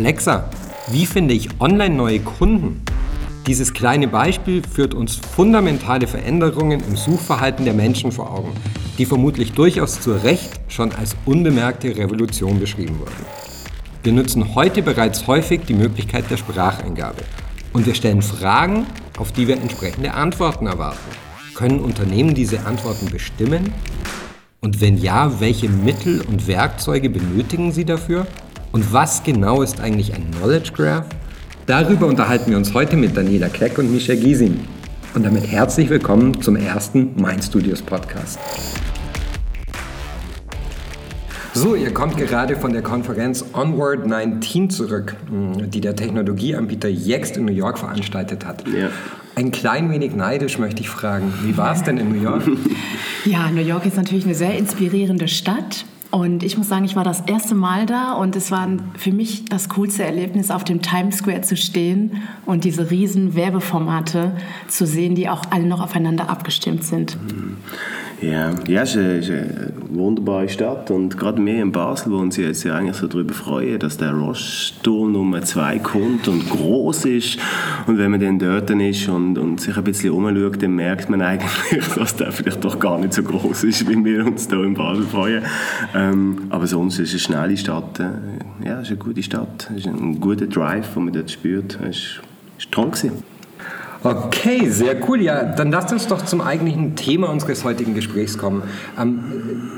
Alexa, wie finde ich online neue Kunden? Dieses kleine Beispiel führt uns fundamentale Veränderungen im Suchverhalten der Menschen vor Augen, die vermutlich durchaus zu Recht schon als unbemerkte Revolution beschrieben wurden. Wir nutzen heute bereits häufig die Möglichkeit der Spracheingabe und wir stellen Fragen, auf die wir entsprechende Antworten erwarten. Können Unternehmen diese Antworten bestimmen? Und wenn ja, welche Mittel und Werkzeuge benötigen sie dafür? Und was genau ist eigentlich ein Knowledge Graph? Darüber unterhalten wir uns heute mit Daniela Keck und Michel Gysin. Und damit herzlich willkommen zum ersten Mind Studios Podcast. So, ihr kommt gerade von der Konferenz Onward 19 zurück, die der Technologieanbieter Yext in New York veranstaltet hat. Ja. Ein klein wenig neidisch möchte ich fragen, wie war es denn in New York? Ja, New York ist natürlich eine sehr inspirierende Stadt. Und ich muss sagen, ich war das erste Mal da und es war für mich das coolste Erlebnis, auf dem Times Square zu stehen und diese riesen Werbeformate zu sehen, die auch alle noch aufeinander abgestimmt sind. Mhm. Ja, ja es, ist eine, es wunderbare Stadt und gerade wir in Basel, wo uns jetzt ja eigentlich so darüber freuen, dass der Rossturm Nummer 2 kommt und groß ist und wenn man dann dort ist und, und sich ein bisschen umschaut, dann merkt man eigentlich, dass der vielleicht doch gar nicht so groß ist, wie wir uns hier in Basel freuen. Ähm, aber sonst ist es eine schnelle Stadt. Äh, ja, es ist eine gute Stadt. Es ist ein guter Drive, den man dort spürt. Es war toll. Gewesen. Okay, sehr cool. Ja, dann lasst uns doch zum eigentlichen Thema unseres heutigen Gesprächs kommen. Ähm,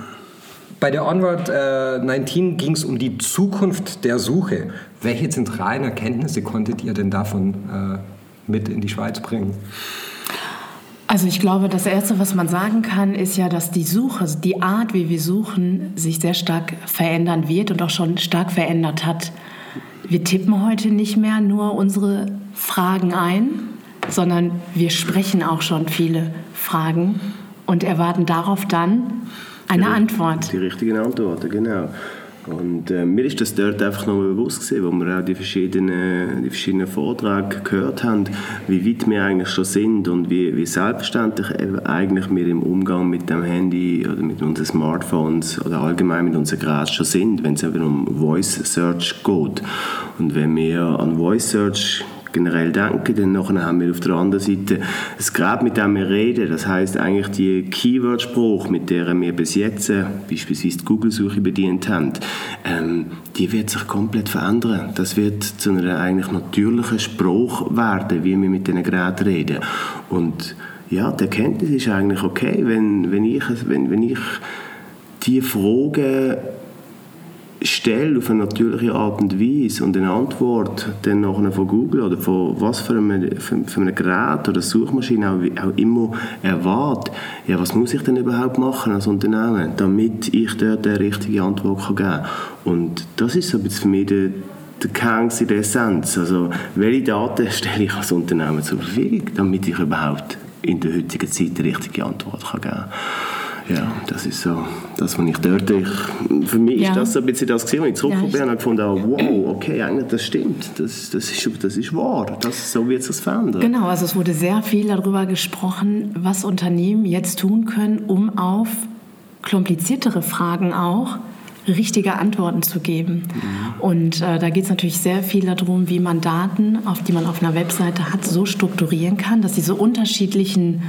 bei der Onward äh, 19 ging es um die Zukunft der Suche. Welche zentralen Erkenntnisse konntet ihr denn davon äh, mit in die Schweiz bringen? Also ich glaube, das Erste, was man sagen kann, ist ja, dass die Suche, also die Art, wie wir suchen, sich sehr stark verändern wird und auch schon stark verändert hat. Wir tippen heute nicht mehr nur unsere Fragen ein, sondern wir sprechen auch schon viele Fragen und erwarten darauf dann eine die, Antwort. Die richtigen Antworten, genau. Und äh, mir ist das dort einfach noch bewusst gewesen, wo wir auch die verschiedenen, die verschiedenen Vorträge gehört haben, wie weit wir eigentlich schon sind und wie, wie selbstverständlich eigentlich wir im Umgang mit dem Handy oder mit unseren Smartphones oder allgemein mit unseren Geräten schon sind, wenn es eben um Voice Search geht. Und wenn wir an Voice Search generell denken. Dann nachher haben wir auf der anderen Seite das Gerät, mit dem wir reden. Das heißt eigentlich die Keyword-Spruch, mit der wir bis jetzt äh, beispielsweise die Google-Suche bedient haben, ähm, die wird sich komplett verändern. Das wird zu einer eigentlich natürlichen Spruch werden, wie wir mit diesen Geräten reden. Und ja, die Erkenntnis ist eigentlich okay, wenn, wenn ich, wenn, wenn ich die Fragen stelle auf eine natürliche Art und Weise und eine Antwort dann nachher von Google oder von was für einem, für, für einem Gerät oder Suchmaschine auch, auch immer erwartet, ja, was muss ich denn überhaupt machen als Unternehmen, damit ich dort die richtige Antwort kann geben kann. Und das ist so ein bisschen für mich der, der Kern der Essenz. Also, welche Daten stelle ich als Unternehmen zur Verfügung, damit ich überhaupt in der heutigen Zeit die richtige Antwort kann geben kann ja, das ist so, das, was ich dort, ich, für mich ja. ist das so ein bisschen das gewesen, ich zurückgekommen ja, bin und gefunden wow, okay, eigentlich das stimmt, das, das, ist, das ist wahr, das, so wird es verändern. Genau, also es wurde sehr viel darüber gesprochen, was Unternehmen jetzt tun können, um auf kompliziertere Fragen auch richtige Antworten zu geben. Mhm. Und äh, da geht es natürlich sehr viel darum, wie man Daten, auf die man auf einer Webseite hat, so strukturieren kann, dass diese unterschiedlichen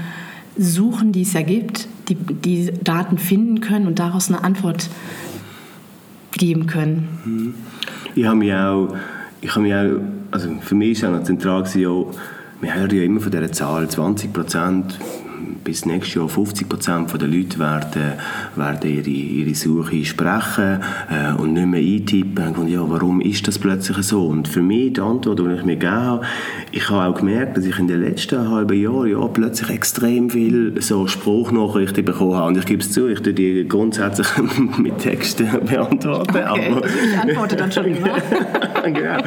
Suchen, die es ja gibt, die, die Daten finden können und daraus eine Antwort geben können. Mhm. Ich habe mich auch, ich habe mich auch, also für mich ist auch noch zentral wir hören ja immer von dieser Zahl, 20 Prozent bis nächstes Jahr 50 Prozent der Leute werden, werden ihre, ihre Suche sprechen äh, und nicht mehr eintippen. Und ja, warum ist das plötzlich so? Und für mich die Antwort, die ich mir gegeben habe, ich habe auch gemerkt, dass ich in den letzten halben Jahren ja, plötzlich extrem viel so Spruchnachrichten bekommen habe. Und ich gebe es zu, ich tue die grundsätzlich mit Texten beantworten. Okay, aber, also ich antworte dann schon immer. genau,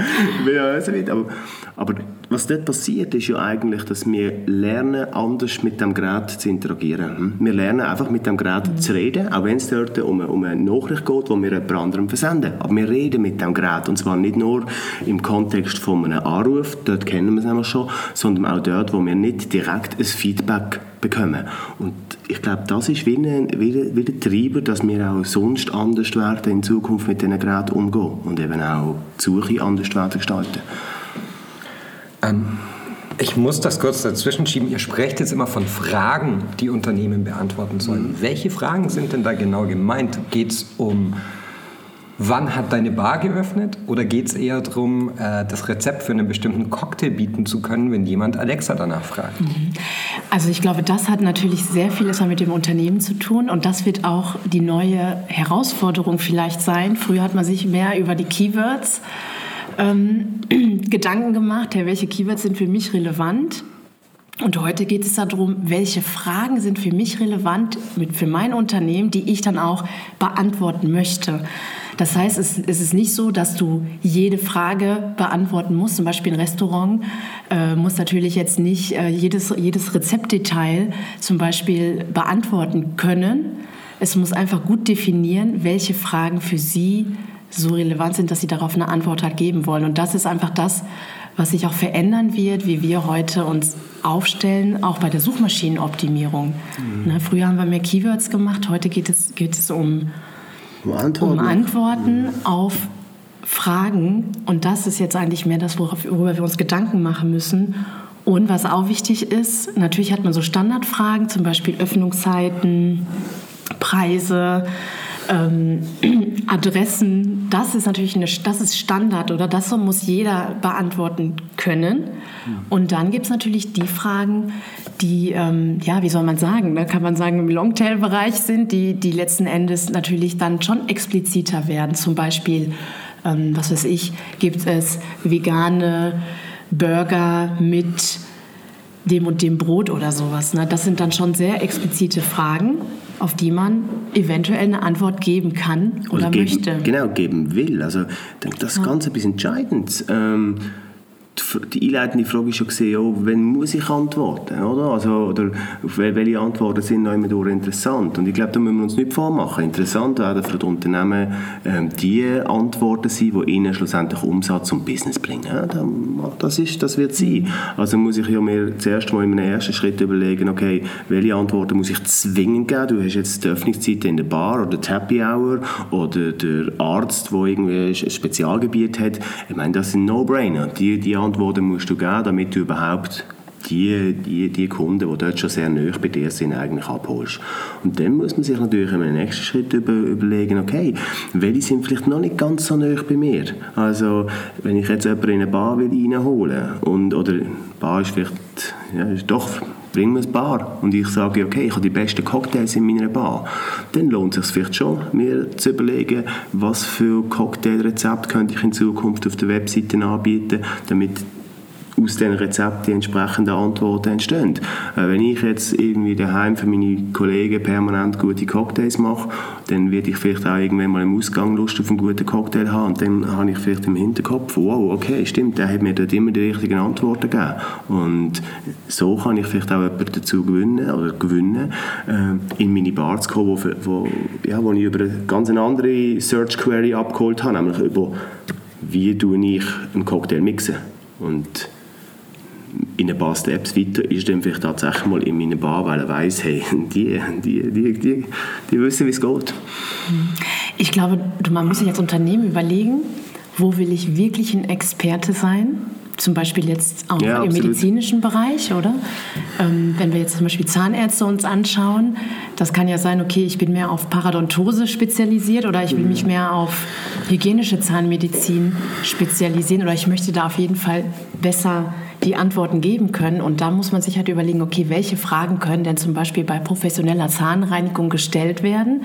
aber, aber was dort passiert, ist ja eigentlich, dass wir lernen, anders mit dem Gerät Gerät zu interagieren. Hm? Wir lernen einfach mit dem Gerät mhm. zu reden, auch wenn es dort um, um eine Nachricht geht, die wir jemand anderem versenden. Aber wir reden mit dem Gerät und zwar nicht nur im Kontext von einem Anruf, dort kennen wir es nämlich schon, sondern auch dort, wo wir nicht direkt ein Feedback bekommen. Und ich glaube, das ist wie ein, wie, wie der Treiber, dass wir auch sonst anders werden in Zukunft mit diesen Geräten umgehen und eben auch die Suche anders werden gestalten. Ähm, ich muss das kurz dazwischen schieben. Ihr sprecht jetzt immer von Fragen, die Unternehmen beantworten sollen. Mhm. Welche Fragen sind denn da genau gemeint? Geht es um Wann hat deine Bar geöffnet? Oder geht es eher darum, äh, das Rezept für einen bestimmten Cocktail bieten zu können, wenn jemand Alexa danach fragt? Mhm. Also ich glaube, das hat natürlich sehr viel mit dem Unternehmen zu tun und das wird auch die neue Herausforderung vielleicht sein. Früher hat man sich mehr über die Keywords ähm, Gedanken gemacht, ja, welche Keywords sind für mich relevant. Und heute geht es darum, welche Fragen sind für mich relevant für mein Unternehmen, die ich dann auch beantworten möchte. Das heißt, es, es ist nicht so, dass du jede Frage beantworten musst. Zum Beispiel ein Restaurant äh, muss natürlich jetzt nicht äh, jedes, jedes Rezeptdetail zum Beispiel beantworten können. Es muss einfach gut definieren, welche Fragen für sie so relevant sind, dass sie darauf eine Antwort halt geben wollen. Und das ist einfach das, was sich auch verändern wird, wie wir heute uns aufstellen, auch bei der Suchmaschinenoptimierung. Mhm. Ne, früher haben wir mehr Keywords gemacht, heute geht es, geht es um um Antworten, um Antworten auf Fragen. Und das ist jetzt eigentlich mehr das, worüber wir uns Gedanken machen müssen. Und was auch wichtig ist, natürlich hat man so Standardfragen, zum Beispiel Öffnungszeiten, Preise, ähm, Adressen, das ist natürlich eine, das ist Standard oder das muss jeder beantworten können. Und dann gibt es natürlich die Fragen, die, ähm, ja, wie soll man sagen, da kann man sagen, im Longtail-Bereich sind, die, die letzten Endes natürlich dann schon expliziter werden. Zum Beispiel, ähm, was weiß ich, gibt es vegane Burger mit dem und dem Brot oder sowas. Ne? Das sind dann schon sehr explizite Fragen auf die man eventuell eine Antwort geben kann oder, oder geben, möchte. Genau, geben will. Also das ist ja. ganz etwas Entscheidendes. Ähm, die einleitende Frage ist schon ja, wenn muss ich antworten, oder? Also, oder welche Antworten sind noch immer interessant? Und ich glaube, da müssen wir uns nicht vormachen. Interessant werden für die Unternehmen ähm, die Antworten sein, die ihnen schlussendlich Umsatz und Business bringen. Ja, das, ist, das wird sein. Also muss ich ja mir zuerst mal in einem ersten Schritt überlegen, okay, welche Antworten muss ich zwingend geben? Du hast jetzt die Öffnungszeit in der Bar oder die Happy Hour oder der Arzt, der irgendwie ein Spezialgebiet hat. Ich meine, das sind No-Brainer. Die, die Antworten musst du geben, damit du überhaupt die, die, die Kunden, die dort schon sehr nah bei dir sind, eigentlich abholst. Und dann muss man sich natürlich im nächsten Schritt über, überlegen, okay, welche sind vielleicht noch nicht ganz so nah bei mir. Also, wenn ich jetzt jemanden in eine Bar will reinholen und, oder Bar ist vielleicht, ja, ist doch bring mir ein Bar. Und ich sage, okay, ich habe die besten Cocktails in meiner Bar. Dann lohnt es sich vielleicht schon, mir zu überlegen, was für Cocktailrezept könnte ich in Zukunft auf der Webseite anbieten, damit aus diesen Rezepten die entsprechenden Antworten entstehen. Äh, wenn ich jetzt irgendwie daheim für meine Kollegen permanent gute Cocktails mache, dann werde ich vielleicht auch irgendwann mal im Ausgang Lust auf einen guten Cocktail haben. Und dann habe ich vielleicht im Hinterkopf, wow, okay, stimmt, der hat mir dort immer die richtigen Antworten gegeben. Und so kann ich vielleicht auch jemanden dazu gewinnen oder gewinnen, äh, in meine Bar zu kommen, wo, wo, ja, wo ich über eine ganz andere Search Query abgeholt habe, nämlich über wie ich einen Cocktail mixen. Und in ein paar Steps weiter ist dann vielleicht tatsächlich mal in meiner Bar, weil er weiß, hey, die, die, die, die, die wissen, wie es geht. Ich glaube, man muss sich als Unternehmen überlegen, wo will ich wirklich ein Experte sein? Zum Beispiel jetzt auch ja, im medizinischen Bereich, oder? Ähm, wenn wir jetzt zum Beispiel Zahnärzte uns anschauen, das kann ja sein, okay, ich bin mehr auf Paradontose spezialisiert oder ich will mich mehr auf hygienische Zahnmedizin spezialisieren oder ich möchte da auf jeden Fall besser die Antworten geben können. Und da muss man sich halt überlegen, okay, welche Fragen können denn zum Beispiel bei professioneller Zahnreinigung gestellt werden?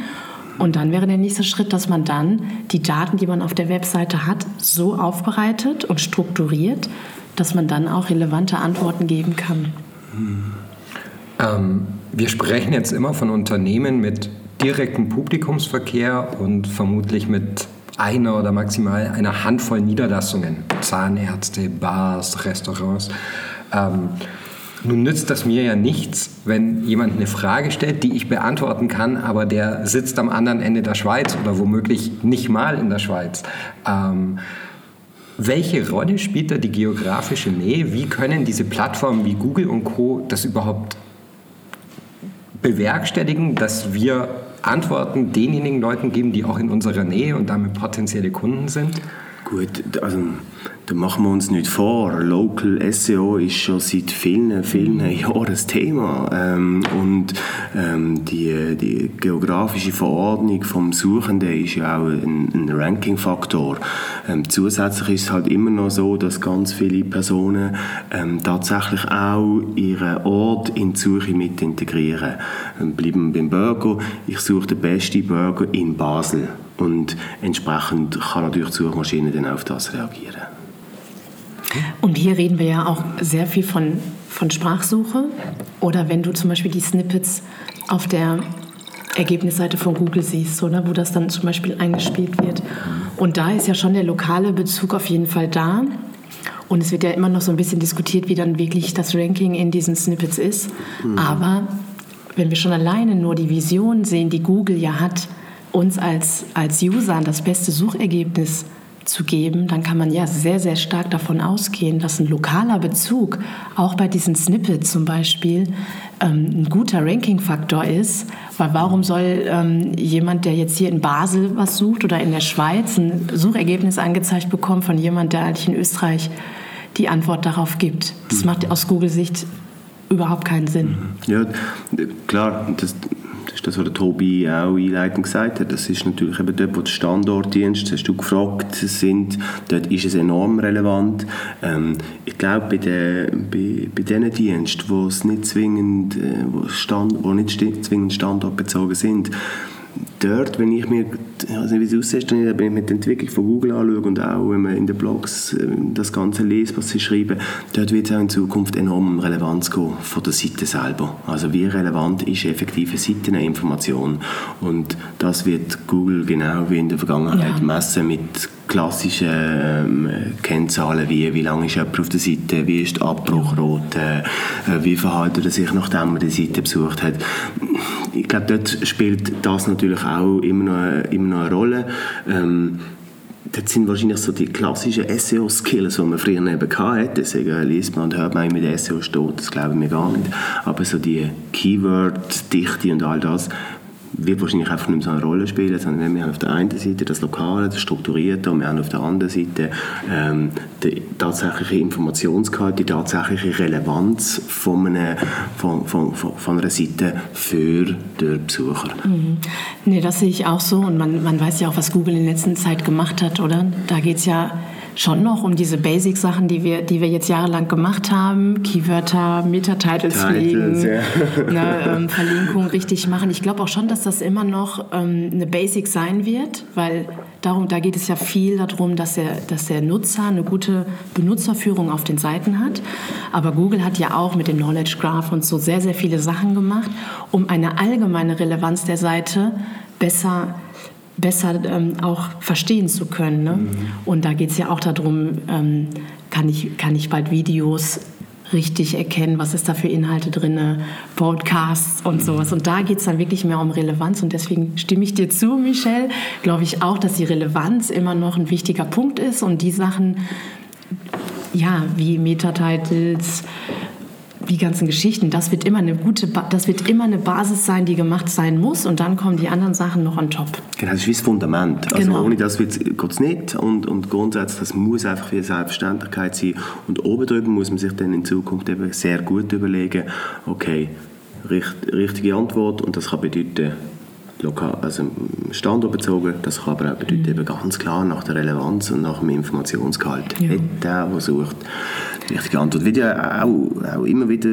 Und dann wäre der nächste Schritt, dass man dann die Daten, die man auf der Webseite hat, so aufbereitet und strukturiert, dass man dann auch relevante Antworten geben kann. Ähm, wir sprechen jetzt immer von Unternehmen mit direktem Publikumsverkehr und vermutlich mit einer oder maximal einer Handvoll Niederlassungen, Zahnärzte, Bars, Restaurants. Ähm, Nun nützt das mir ja nichts, wenn jemand eine Frage stellt, die ich beantworten kann, aber der sitzt am anderen Ende der Schweiz oder womöglich nicht mal in der Schweiz. Ähm, welche Rolle spielt da die geografische Nähe? Wie können diese Plattformen wie Google und Co. das überhaupt bewerkstelligen, dass wir Antworten denjenigen Leuten geben, die auch in unserer Nähe und damit potenzielle Kunden sind? Gut, also da machen wir uns nicht vor. Local SEO ist schon seit vielen, vielen Jahren ein Thema. Ähm, und ähm, die, die geografische Verordnung vom Suchenden ist ja auch ein, ein Ranking-Faktor. Ähm, zusätzlich ist es halt immer noch so, dass ganz viele Personen ähm, tatsächlich auch ihren Ort in die Suche mit integrieren. Ähm, bleiben wir beim Burger. Ich suche den besten Burger in Basel. Und entsprechend kann natürlich die Suchmaschine dann auf das reagieren. Und hier reden wir ja auch sehr viel von, von Sprachsuche. Oder wenn du zum Beispiel die Snippets auf der Ergebnisseite von Google siehst, oder, wo das dann zum Beispiel eingespielt wird. Und da ist ja schon der lokale Bezug auf jeden Fall da. Und es wird ja immer noch so ein bisschen diskutiert, wie dann wirklich das Ranking in diesen Snippets ist. Mhm. Aber wenn wir schon alleine nur die Vision sehen, die Google ja hat, uns als, als User das beste Suchergebnis zu geben, dann kann man ja sehr, sehr stark davon ausgehen, dass ein lokaler Bezug auch bei diesen Snippets zum Beispiel ähm, ein guter Ranking-Faktor ist. Weil warum soll ähm, jemand, der jetzt hier in Basel was sucht oder in der Schweiz ein Suchergebnis angezeigt bekommen von jemand, der eigentlich in Österreich die Antwort darauf gibt? Das mhm. macht aus Google-Sicht überhaupt keinen Sinn. Ja, klar, das, ist das, was der Tobi auch einleitend gesagt hat. Das ist natürlich eben dort, wo die Standortdienste, hast du gefragt, sind, dort ist es enorm relevant. Ähm, ich glaube, bei, den, bei, bei diesen Diensten, wo es nicht zwingend, äh, wo, Stand, wo nicht zwingend standortbezogen sind, dort, wenn ich mir, nicht, wie es aussieht, wenn ich mir die Entwicklung von Google anschaue und auch wenn man in den Blogs äh, das Ganze liest, was sie schreiben, dort wird es auch in Zukunft enorm Relevanz gehen von der Seite selber. Also wie relevant ist effektiv eine Seiteninformation und das wird Google genau wie in der Vergangenheit ja. messen mit klassischen ähm, Kennzahlen wie wie lange ist jemand auf der Seite, wie ist die Abbruchrote, äh, wie verhält er sich, nachdem er die Seite besucht hat. Ich glaube, dort spielt das natürlich auch immer noch, immer noch eine Rolle. Ähm, das sind wahrscheinlich so die klassischen SEO-Skills, die man früher eben hatte. Sagen, liest man und hört man mit SEO steht, das glauben wir gar nicht. Aber so die Keyword-Dichte und all das wird wahrscheinlich einfach nicht mehr so eine Rolle spielen, sondern wir haben auf der einen Seite das Lokale, das Strukturierte und wir haben auf der anderen Seite ähm, die tatsächliche Informationsgehalt, die tatsächliche Relevanz von einer, von, von, von einer Seite für den Besucher. Mhm. Nee, das sehe ich auch so und man, man weiß ja auch, was Google in letzter Zeit gemacht hat, oder? Da geht es ja schon noch um diese Basic-Sachen, die wir, die wir jetzt jahrelang gemacht haben. Keywörter, Meta-Titles pflegen, ja. ne, ähm, Verlinkung richtig machen. Ich glaube auch schon, dass das immer noch ähm, eine Basic sein wird, weil darum, da geht es ja viel darum, dass der, dass der Nutzer eine gute Benutzerführung auf den Seiten hat. Aber Google hat ja auch mit dem Knowledge Graph und so sehr, sehr viele Sachen gemacht, um eine allgemeine Relevanz der Seite besser zu besser ähm, auch verstehen zu können. Ne? Mhm. Und da geht es ja auch darum, ähm, kann, ich, kann ich bald Videos richtig erkennen, was ist da für Inhalte drin, Podcasts und mhm. sowas. Und da geht es dann wirklich mehr um Relevanz. Und deswegen stimme ich dir zu, Michelle, glaube ich auch, dass die Relevanz immer noch ein wichtiger Punkt ist und die Sachen, ja, wie Metatitles, die ganzen Geschichten, das wird immer eine gute, das wird immer eine Basis sein, die gemacht sein muss und dann kommen die anderen Sachen noch on top. Genau, das ist wie das Fundament. Also genau. ohne das geht es nicht und, und grundsätzlich, das muss einfach wie Selbstverständlichkeit sein und oben drüber muss man sich dann in Zukunft eben sehr gut überlegen, okay, richt, richtige Antwort und das kann bedeuten, lokal, also standortbezogen, das kann aber auch bedeuten, mhm. eben ganz klar nach der Relevanz und nach dem Informationsgehalt. Ja. Hat der, der sucht, die richtige Antwort. Wird ja auch, auch immer wieder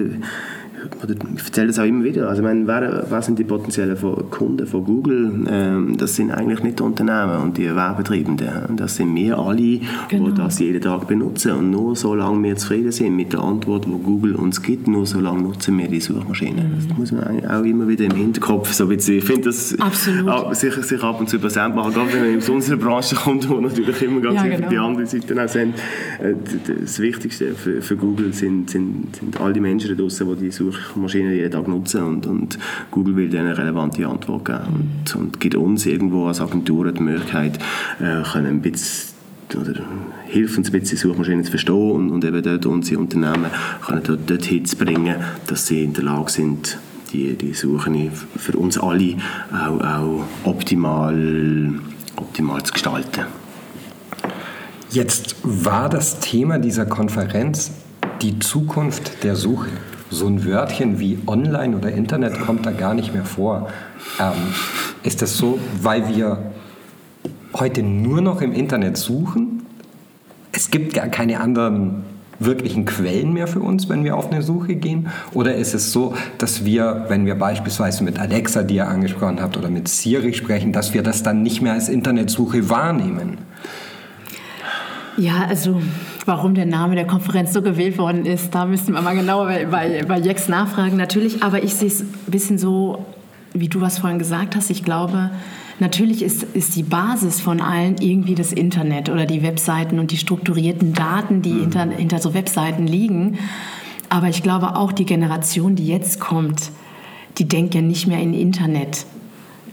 ich erzähle das auch immer wieder, also ich meine, wer, wer sind die potenziellen Kunden von Google? Ähm, das sind eigentlich nicht die Unternehmen und die Werbetreibenden. Das sind wir alle, genau. die das jeden Tag benutzen. Und nur solange wir zufrieden sind mit der Antwort, die Google uns gibt, nur solange nutzen wir die Suchmaschine. Mhm. Das muss man auch immer wieder im Hinterkopf so ein bisschen, ich finde das auch, sich, sich ab und zu präsent machen, gerade wenn man aus unserer Branche kommt, wo natürlich immer ganz ja, genau. die andere Seite auch sind. Äh, das Wichtigste für, für Google sind, sind, sind all die Menschen da draußen, die die Suchmaschine jeden Tag nutzen und, und Google will denen eine relevante Antwort geben und, und gibt uns irgendwo als Agentur die Möglichkeit, äh, können ein bisschen oder hilft uns ein bisschen, Suchmaschinen zu verstehen und, und eben dort unsere Unternehmen können dort, dorthin zu bringen, dass sie in der Lage sind, die, die Suche für uns alle auch, auch optimal, optimal zu gestalten. Jetzt war das Thema dieser Konferenz die Zukunft der Suche. So ein Wörtchen wie Online oder Internet kommt da gar nicht mehr vor. Ähm, ist das so, weil wir heute nur noch im Internet suchen? Es gibt gar keine anderen wirklichen Quellen mehr für uns, wenn wir auf eine Suche gehen? Oder ist es so, dass wir, wenn wir beispielsweise mit Alexa, die ihr angesprochen habt, oder mit Siri sprechen, dass wir das dann nicht mehr als Internetsuche wahrnehmen? Ja, also warum der Name der Konferenz so gewählt worden ist, da müssten wir mal genauer bei, bei, bei Jex nachfragen natürlich. Aber ich sehe es ein bisschen so, wie du was vorhin gesagt hast. Ich glaube, natürlich ist, ist die Basis von allen irgendwie das Internet oder die Webseiten und die strukturierten Daten, die mhm. hinter, hinter so Webseiten liegen. Aber ich glaube auch die Generation, die jetzt kommt, die denkt ja nicht mehr in Internet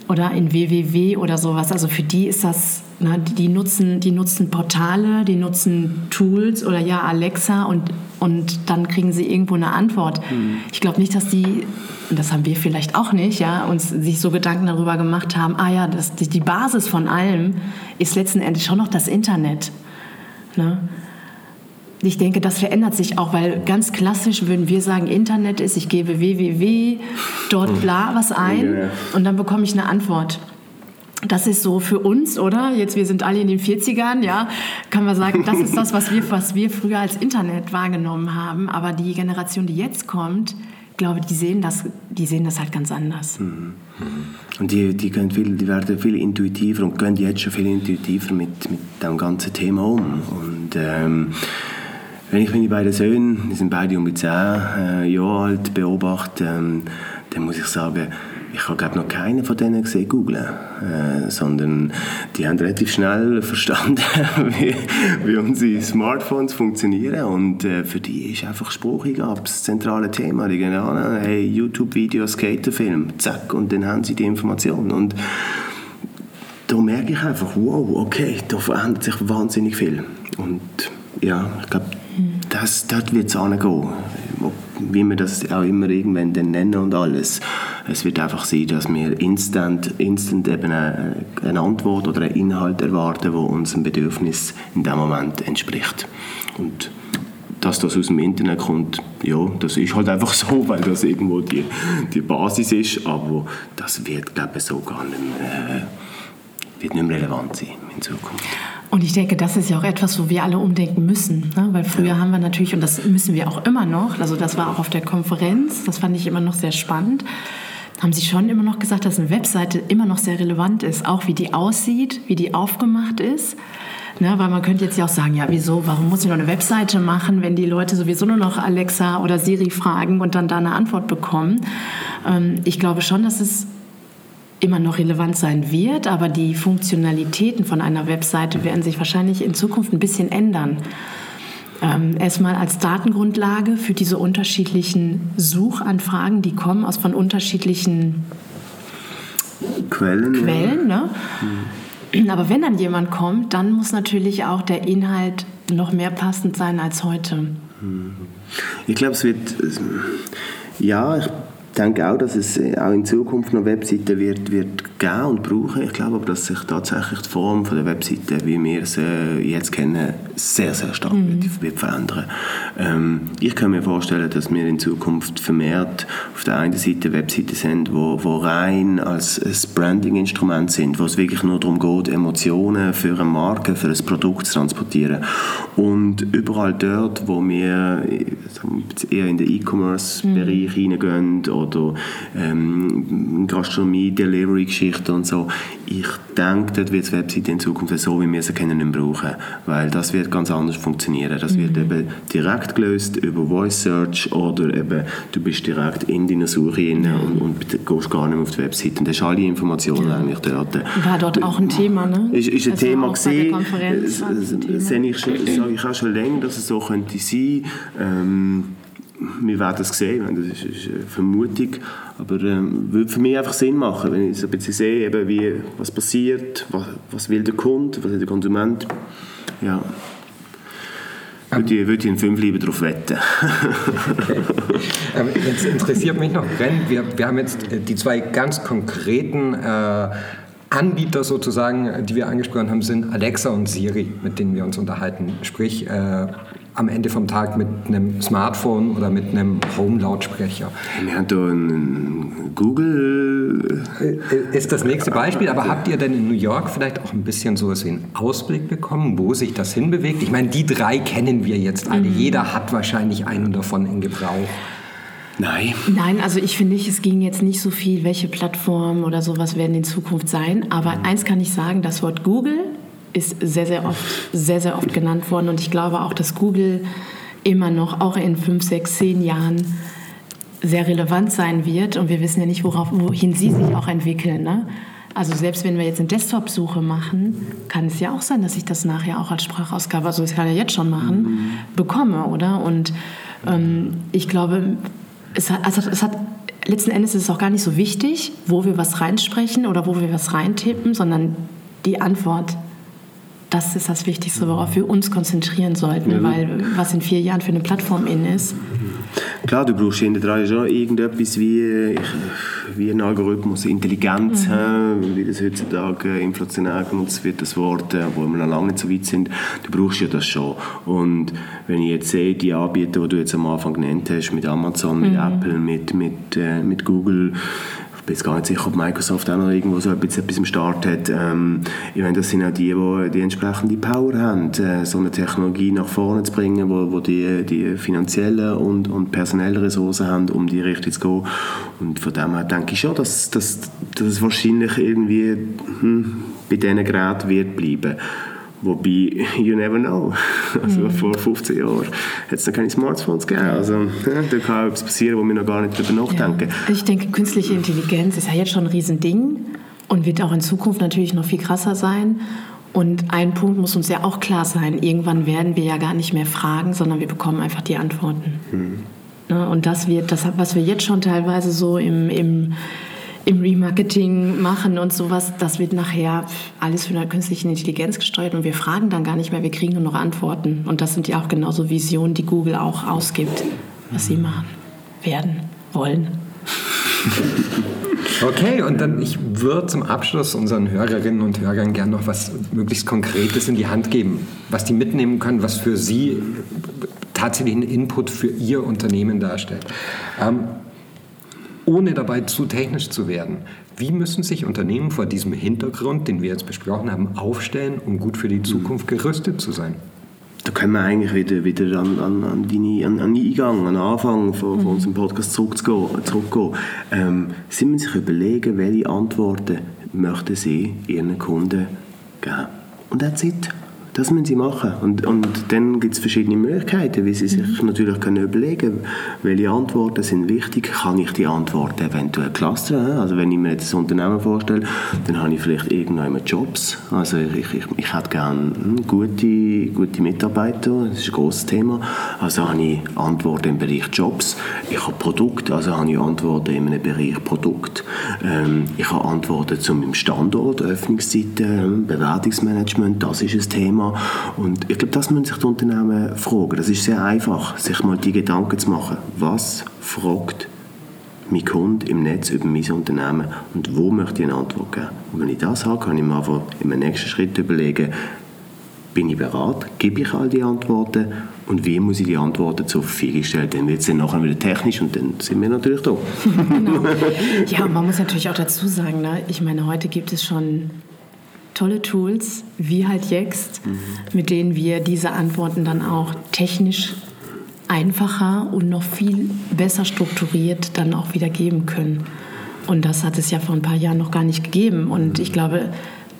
oder in www oder sowas. Also für die ist das na, die, nutzen, die nutzen Portale, die nutzen Tools oder ja Alexa und, und dann kriegen sie irgendwo eine Antwort. Mhm. Ich glaube nicht, dass die, und das haben wir vielleicht auch nicht, ja, uns sich so Gedanken darüber gemacht haben, ah ja, das, die, die Basis von allem ist letzten Endes schon noch das Internet. Ne? Ich denke, das verändert sich auch, weil ganz klassisch würden wir sagen, Internet ist, ich gebe www, dort mhm. bla was ein und dann bekomme ich eine Antwort das ist so für uns, oder? Jetzt, wir sind alle in den 40ern, ja, kann man sagen, das ist das, was wir, was wir früher als Internet wahrgenommen haben. Aber die Generation, die jetzt kommt, glaube, die sehen das, die sehen das halt ganz anders. Mhm. Und die, die, können viel, die werden viel intuitiver und gehen jetzt schon viel intuitiver mit, mit dem ganzen Thema um. Und ähm, wenn ich meine beiden Söhne, die sind beide um die 10 äh, Jahre alt, beobachte, ähm, dann muss ich sagen, ich habe glaube noch keinen von denen gesehen googlen, äh, sondern die haben relativ schnell verstanden, wie, wie unsere Smartphones funktionieren. Und äh, für die ist einfach Sprucheingabe das zentrale Thema. Die gehen an, hey, YouTube-Video, Skaterfilm, zack, und dann haben sie die Information. Und da merke ich einfach, wow, okay, da verändert sich wahnsinnig viel. Und ja, ich glaube, das, dort wird es angehen wie wir das auch immer irgendwann dann nennen und alles. Es wird einfach sein, dass wir instant, instant eben eine, eine Antwort oder einen Inhalt erwarten, der unserem Bedürfnis in dem Moment entspricht. Und dass das aus dem Internet kommt, ja, das ist halt einfach so, weil das irgendwo die, die Basis ist, aber das wird, glaube ich, so gar nicht mehr, äh, wird nicht mehr relevant sein in Zukunft. Und ich denke, das ist ja auch etwas, wo wir alle umdenken müssen. Ne? Weil früher haben wir natürlich, und das müssen wir auch immer noch, also das war auch auf der Konferenz, das fand ich immer noch sehr spannend, haben sie schon immer noch gesagt, dass eine Webseite immer noch sehr relevant ist, auch wie die aussieht, wie die aufgemacht ist. Ne, weil man könnte jetzt ja auch sagen, ja, wieso, warum muss ich noch eine Webseite machen, wenn die Leute sowieso nur noch Alexa oder Siri fragen und dann da eine Antwort bekommen. Ähm, ich glaube schon, dass es immer noch relevant sein wird, aber die Funktionalitäten von einer Webseite werden sich wahrscheinlich in Zukunft ein bisschen ändern. Ähm, erstmal als Datengrundlage für diese unterschiedlichen Suchanfragen, die kommen aus von unterschiedlichen Quellen. Quellen ne? mhm. Aber wenn dann jemand kommt, dann muss natürlich auch der Inhalt noch mehr passend sein als heute. Ich glaube, es wird, ja, ich denke auch, dass es auch in Zukunft noch Webseiten wird, wird geben und brauchen. Ich glaube aber, dass sich tatsächlich die Form von der Webseite, wie wir sie jetzt kennen, sehr, sehr stark mhm. wird, wird, verändern. Ähm, ich kann mir vorstellen, dass wir in Zukunft vermehrt auf der einen Seite Webseiten sind, wo, wo rein als Branding-Instrument sind, wo es wirklich nur darum geht, Emotionen für eine Marke, für ein Produkt zu transportieren. Und überall dort, wo wir eher in den E-Commerce-Bereich mhm. hineingehen oder ähm, Gastronomie, Delivery-Geschichten und so, ich denke, dort wird die Webseite in Zukunft so, wie wir sie kennen, nicht brauchen, weil das wird ganz anders funktionieren. Das mhm. wird eben direkt gelöst über Voice Search oder eben du bist direkt in deiner Suche rein und, und gehst gar nicht mehr auf die Webseite und hast alle Informationen ja. eigentlich dort. War dort auch ein Thema, ne? Ist, ist ein also Thema gesehen. Das sehe ich, ich auch schon länger, dass es so könnte sein. Ähm, wir werden es sehen, das ist, eine Vermutung, aber ähm, würde für mich einfach Sinn machen, wenn ich so ein bisschen sehe, eben wie, was passiert, was, was will der Kunde, was will der Konsument, ja. Würde ich, würde ich in fünf lieber darauf wetten. okay. ähm, jetzt interessiert mich noch, Ren, wir, wir haben jetzt äh, die zwei ganz konkreten äh, Anbieter sozusagen, die wir angesprochen haben, sind Alexa und Siri, mit denen wir uns unterhalten. Sprich, äh, am Ende vom Tag mit einem Smartphone oder mit einem Home-Lautsprecher. Einen Google. Äh, ist das nächste Beispiel, aber habt ihr denn in New York vielleicht auch ein bisschen so einen Ausblick bekommen, wo sich das hinbewegt? Ich meine, die drei kennen wir jetzt alle. Mhm. Jeder hat wahrscheinlich einen davon in Gebrauch. Nein. Nein, also ich finde nicht, es ging jetzt nicht so viel, welche Plattformen oder sowas werden in Zukunft sein. Aber mhm. eins kann ich sagen, das Wort Google ist sehr, sehr oft, sehr, sehr oft genannt worden. Und ich glaube auch, dass Google immer noch, auch in fünf, sechs, zehn Jahren, sehr relevant sein wird. Und wir wissen ja nicht, worauf, wohin sie sich auch entwickeln. Ne? Also selbst wenn wir jetzt eine Desktop-Suche machen, kann es ja auch sein, dass ich das nachher auch als Sprachausgabe, also das kann ich ja jetzt schon machen, bekomme, oder? Und ähm, ich glaube, es hat, also es hat letzten Endes ist es auch gar nicht so wichtig, wo wir was reinsprechen oder wo wir was reintippen, sondern die Antwort das ist das Wichtigste, worauf wir uns konzentrieren sollten, ja. weil was in vier Jahren für eine Plattform in ist. Klar, du brauchst hinter dran schon irgendetwas wie, wie ein Algorithmus, Intelligenz, mhm. wie das heutzutage inflationär genutzt wird, das Wort, äh, wo wir noch lange nicht so weit sind. Du brauchst ja das schon. Und wenn ich jetzt sehe, die Anbieter, die du jetzt am Anfang genannt hast, mit Amazon, mit mhm. Apple, mit, mit, äh, mit Google, bin jetzt gar nicht sicher, ob Microsoft auch noch irgendwo so etwas, etwas im Start hat. Ähm, ich meine, das sind auch die, die die entsprechende Power haben, äh, so eine Technologie nach vorne zu bringen, wo, wo die, die finanziellen und, und personellen Ressourcen haben, um die Richtung zu gehen. Und von dem her denke ich schon, dass, dass, dass es wahrscheinlich irgendwie hm, bei diesen Geräten wird bleiben. Wobei, you never know. Also mhm. vor 15 Jahren hat es noch keine Smartphones gegeben. Also ja, da kann etwas passieren, wo wir noch gar nicht darüber nachdenken. Ja. Ich denke, künstliche Intelligenz ist ja jetzt schon ein Riesending und wird auch in Zukunft natürlich noch viel krasser sein. Und ein Punkt muss uns ja auch klar sein. Irgendwann werden wir ja gar nicht mehr fragen, sondern wir bekommen einfach die Antworten. Mhm. Ne, und das wird, das, was wir jetzt schon teilweise so im, im im Remarketing machen und sowas, das wird nachher alles von der künstlichen Intelligenz gesteuert und wir fragen dann gar nicht mehr, wir kriegen nur noch Antworten. Und das sind ja auch genauso Visionen, die Google auch ausgibt, was sie machen, werden, wollen. Okay, und dann ich würde zum Abschluss unseren Hörerinnen und Hörern gerne noch was möglichst Konkretes in die Hand geben, was die mitnehmen können, was für sie tatsächlich einen Input für ihr Unternehmen darstellt. Ähm, ohne dabei zu technisch zu werden. Wie müssen sich Unternehmen vor diesem Hintergrund, den wir jetzt besprochen haben, aufstellen, um gut für die Zukunft gerüstet zu sein? Da können wir eigentlich wieder, wieder an, an, an, deine, an, an den Eingang, an den Anfang von, von mhm. unserem Podcast zurückgehen. zurückgehen. Ähm, sie müssen sich überlegen, welche Antworten möchten sie ihren Kunden geben. Und that's it. Das müssen sie machen. Und, und dann gibt es verschiedene Möglichkeiten, wie sie sich mhm. natürlich können überlegen können, welche Antworten sind wichtig. Kann ich die Antworten eventuell clustern? Also wenn ich mir jetzt ein Unternehmen vorstelle, dann habe ich vielleicht irgendwann Jobs. Also ich, ich, ich hätte gerne hm, gute, gute Mitarbeiter, das ist ein grosses Thema. Also habe ich Antworten im Bereich Jobs. Ich habe Produkte, also habe ich Antworten im Bereich Produkt. Ähm, ich habe Antworten zu meinem Standort, Öffnungszeiten, Bewertungsmanagement, das ist ein Thema. Thema. Und ich glaube, das müssen sich die Unternehmen fragen. Das ist sehr einfach, sich mal die Gedanken zu machen. Was fragt mein Kunde im Netz über mein Unternehmen und wo möchte ich eine Antwort geben. Und wenn ich das habe, kann ich mir einfach im nächsten Schritt überlegen, bin ich bereit, gebe ich all die Antworten und wie muss ich die Antworten zur Verfügung stellen. Dann wird es dann nachher wieder technisch und dann sind wir natürlich da. genau. Ja, man muss natürlich auch dazu sagen, ne? ich meine, heute gibt es schon tolle Tools, wie halt Yext, mhm. mit denen wir diese Antworten dann auch technisch einfacher und noch viel besser strukturiert dann auch wieder geben können. Und das hat es ja vor ein paar Jahren noch gar nicht gegeben. Und ich glaube,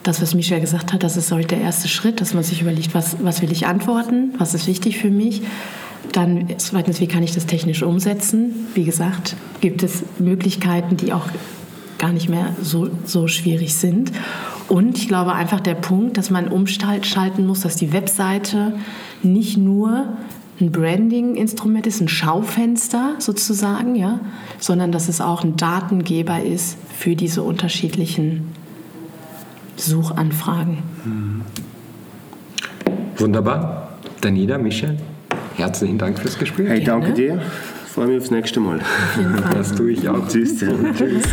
das, was Michel gesagt hat, das ist heute der erste Schritt, dass man sich überlegt, was, was will ich antworten, was ist wichtig für mich. Dann zweitens, wie kann ich das technisch umsetzen? Wie gesagt, gibt es Möglichkeiten, die auch gar nicht mehr so, so schwierig sind. Und ich glaube einfach der Punkt, dass man umschalten muss, dass die Webseite nicht nur ein Branding-Instrument ist, ein Schaufenster sozusagen, ja, sondern dass es auch ein Datengeber ist für diese unterschiedlichen Suchanfragen. Mhm. Wunderbar. Daniela, Michel, herzlichen Dank fürs Gespräch. Hey, danke dir. Ich freue mich aufs nächste Mal. Das tue ich auch. Tschüss. Tschüss.